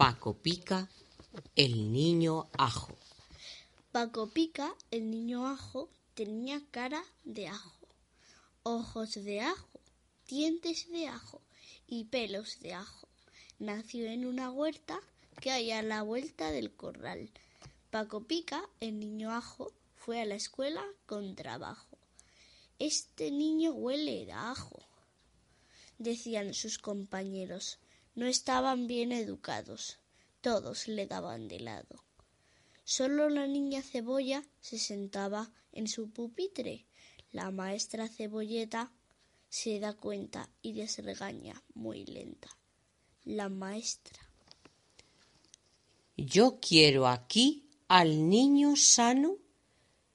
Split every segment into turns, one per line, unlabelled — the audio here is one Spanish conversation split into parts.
Paco Pica, el niño ajo.
Paco Pica, el niño ajo, tenía cara de ajo, ojos de ajo, dientes de ajo y pelos de ajo. Nació en una huerta que hay a la vuelta del corral. Paco Pica, el niño ajo, fue a la escuela con trabajo. Este niño huele a ajo, decían sus compañeros. No estaban bien educados. Todos le daban de lado. Solo la niña cebolla se sentaba en su pupitre. La maestra cebolleta se da cuenta y les regaña muy lenta. La maestra.
Yo quiero aquí al niño sano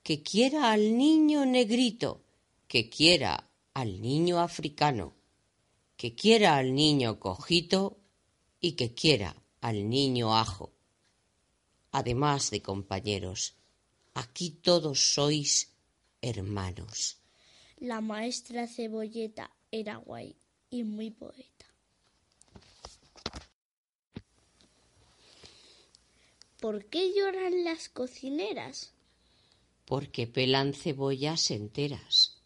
que quiera al niño negrito, que quiera al niño africano, que quiera al niño cojito y que quiera al niño ajo. Además de compañeros, aquí todos sois hermanos.
La maestra cebolleta era guay y muy poeta. ¿Por qué lloran las cocineras?
Porque pelan cebollas enteras.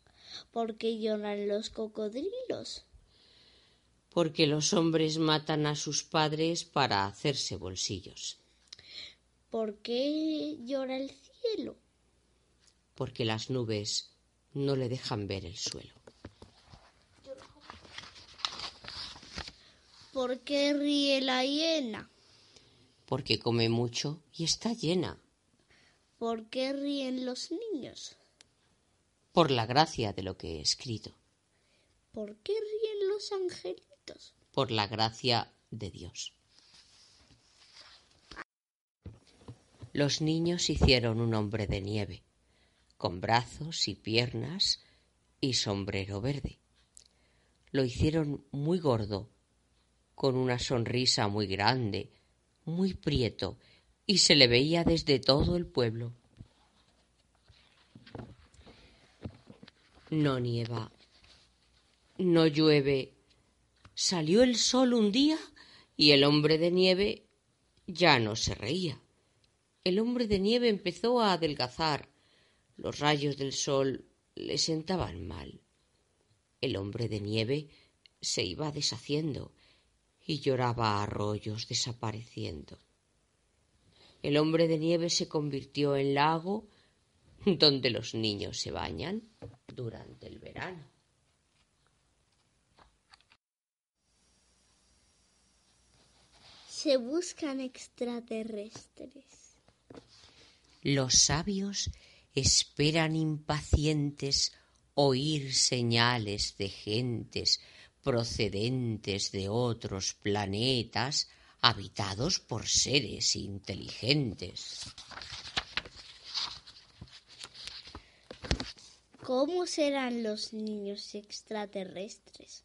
¿Por qué lloran los cocodrilos?
Porque los hombres matan a sus padres para hacerse bolsillos.
¿Por qué llora el cielo?
Porque las nubes no le dejan ver el suelo.
¿Por qué ríe la hiena?
Porque come mucho y está llena.
¿Por qué ríen los niños?
Por la gracia de lo que he escrito.
¿Por qué ríen los
Por la gracia de Dios. Los niños hicieron un hombre de nieve, con brazos y piernas y sombrero verde. Lo hicieron muy gordo, con una sonrisa muy grande, muy prieto, y se le veía desde todo el pueblo. No nieva, no llueve. Salió el sol un día y el hombre de nieve ya no se reía. El hombre de nieve empezó a adelgazar. Los rayos del sol le sentaban mal. El hombre de nieve se iba deshaciendo y lloraba a arroyos desapareciendo. El hombre de nieve se convirtió en lago donde los niños se bañan durante el verano.
Se buscan extraterrestres.
Los sabios esperan impacientes oír señales de gentes procedentes de otros planetas habitados por seres inteligentes.
¿Cómo serán los niños extraterrestres?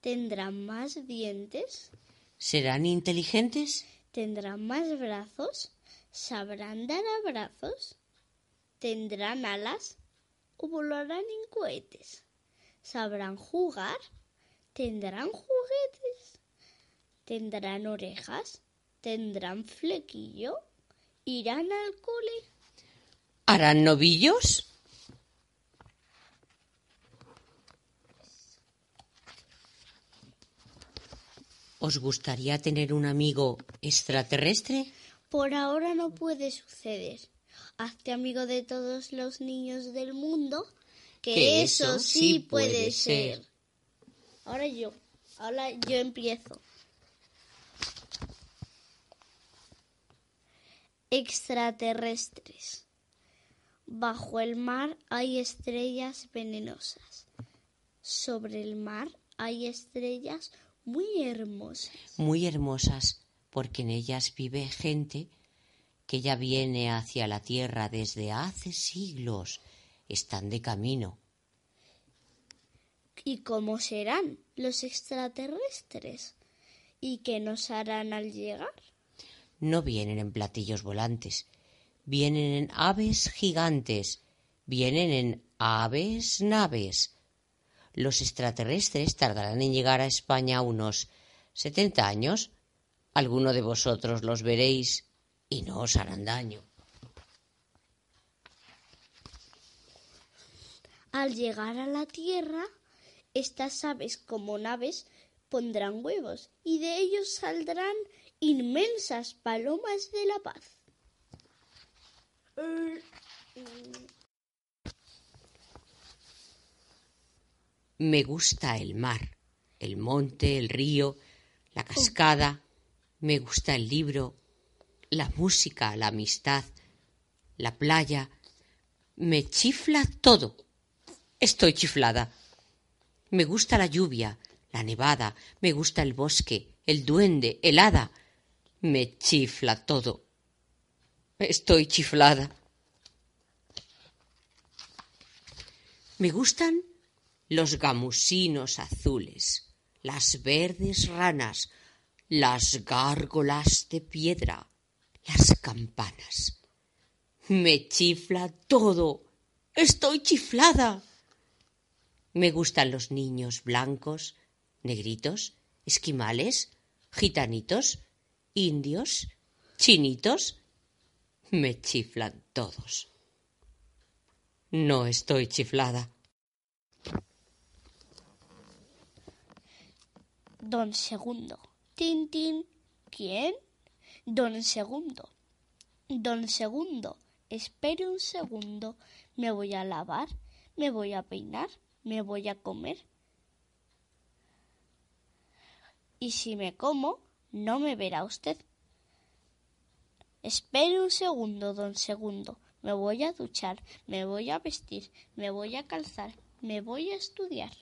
¿Tendrán más dientes?
¿Serán inteligentes?
¿Tendrán más brazos? ¿Sabrán dar abrazos? ¿Tendrán alas o volarán en cohetes? ¿Sabrán jugar? ¿Tendrán juguetes? ¿Tendrán orejas? ¿Tendrán flequillo? ¿Irán al cole?
¿Harán novillos? ¿Os gustaría tener un amigo extraterrestre?
Por ahora no puede suceder. Hazte amigo de todos los niños del mundo, que,
Que
eso,
eso
sí
puede
ser.
ser.
Ahora yo, ahora yo empiezo. Extraterrestres. Bajo el mar hay estrellas venenosas. Sobre el mar hay estrellas muy hermosas.
Muy hermosas, porque en ellas vive gente que ya viene hacia la Tierra desde hace siglos. Están de camino.
¿Y cómo serán los extraterrestres? ¿Y qué nos harán al llegar?
No vienen en platillos volantes, vienen en aves gigantes, vienen en aves naves. Los extraterrestres tardarán en llegar a España unos setenta años. Alguno de vosotros los veréis y no os harán daño.
Al llegar a la Tierra, estas aves como naves pondrán huevos y de ellos saldrán inmensas palomas de la paz.
Me gusta el mar, el monte, el río, la cascada. Me gusta el libro, la música, la amistad, la playa. Me chifla todo. Estoy chiflada. Me gusta la lluvia, la nevada, me gusta el bosque, el duende, el hada. Me chifla todo. Estoy chiflada. Me gustan los gamusinos azules, las verdes ranas, las gárgolas de piedra, las campanas. Me chifla todo. Estoy chiflada. Me gustan los niños blancos, negritos, esquimales, gitanitos, indios, chinitos. Me chiflan todos. No estoy chiflada.
Don Segundo. Tin, tin. ¿Quién? Don Segundo. Don Segundo. Espere un segundo. Me voy a lavar, me voy a peinar, me voy a comer. Y si me como, no me verá usted. Espere un segundo, don Segundo. Me voy a duchar, me voy a vestir, me voy a calzar, me voy a estudiar.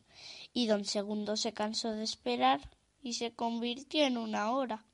Y don Segundo se cansó de esperar y se convirtió en una hora.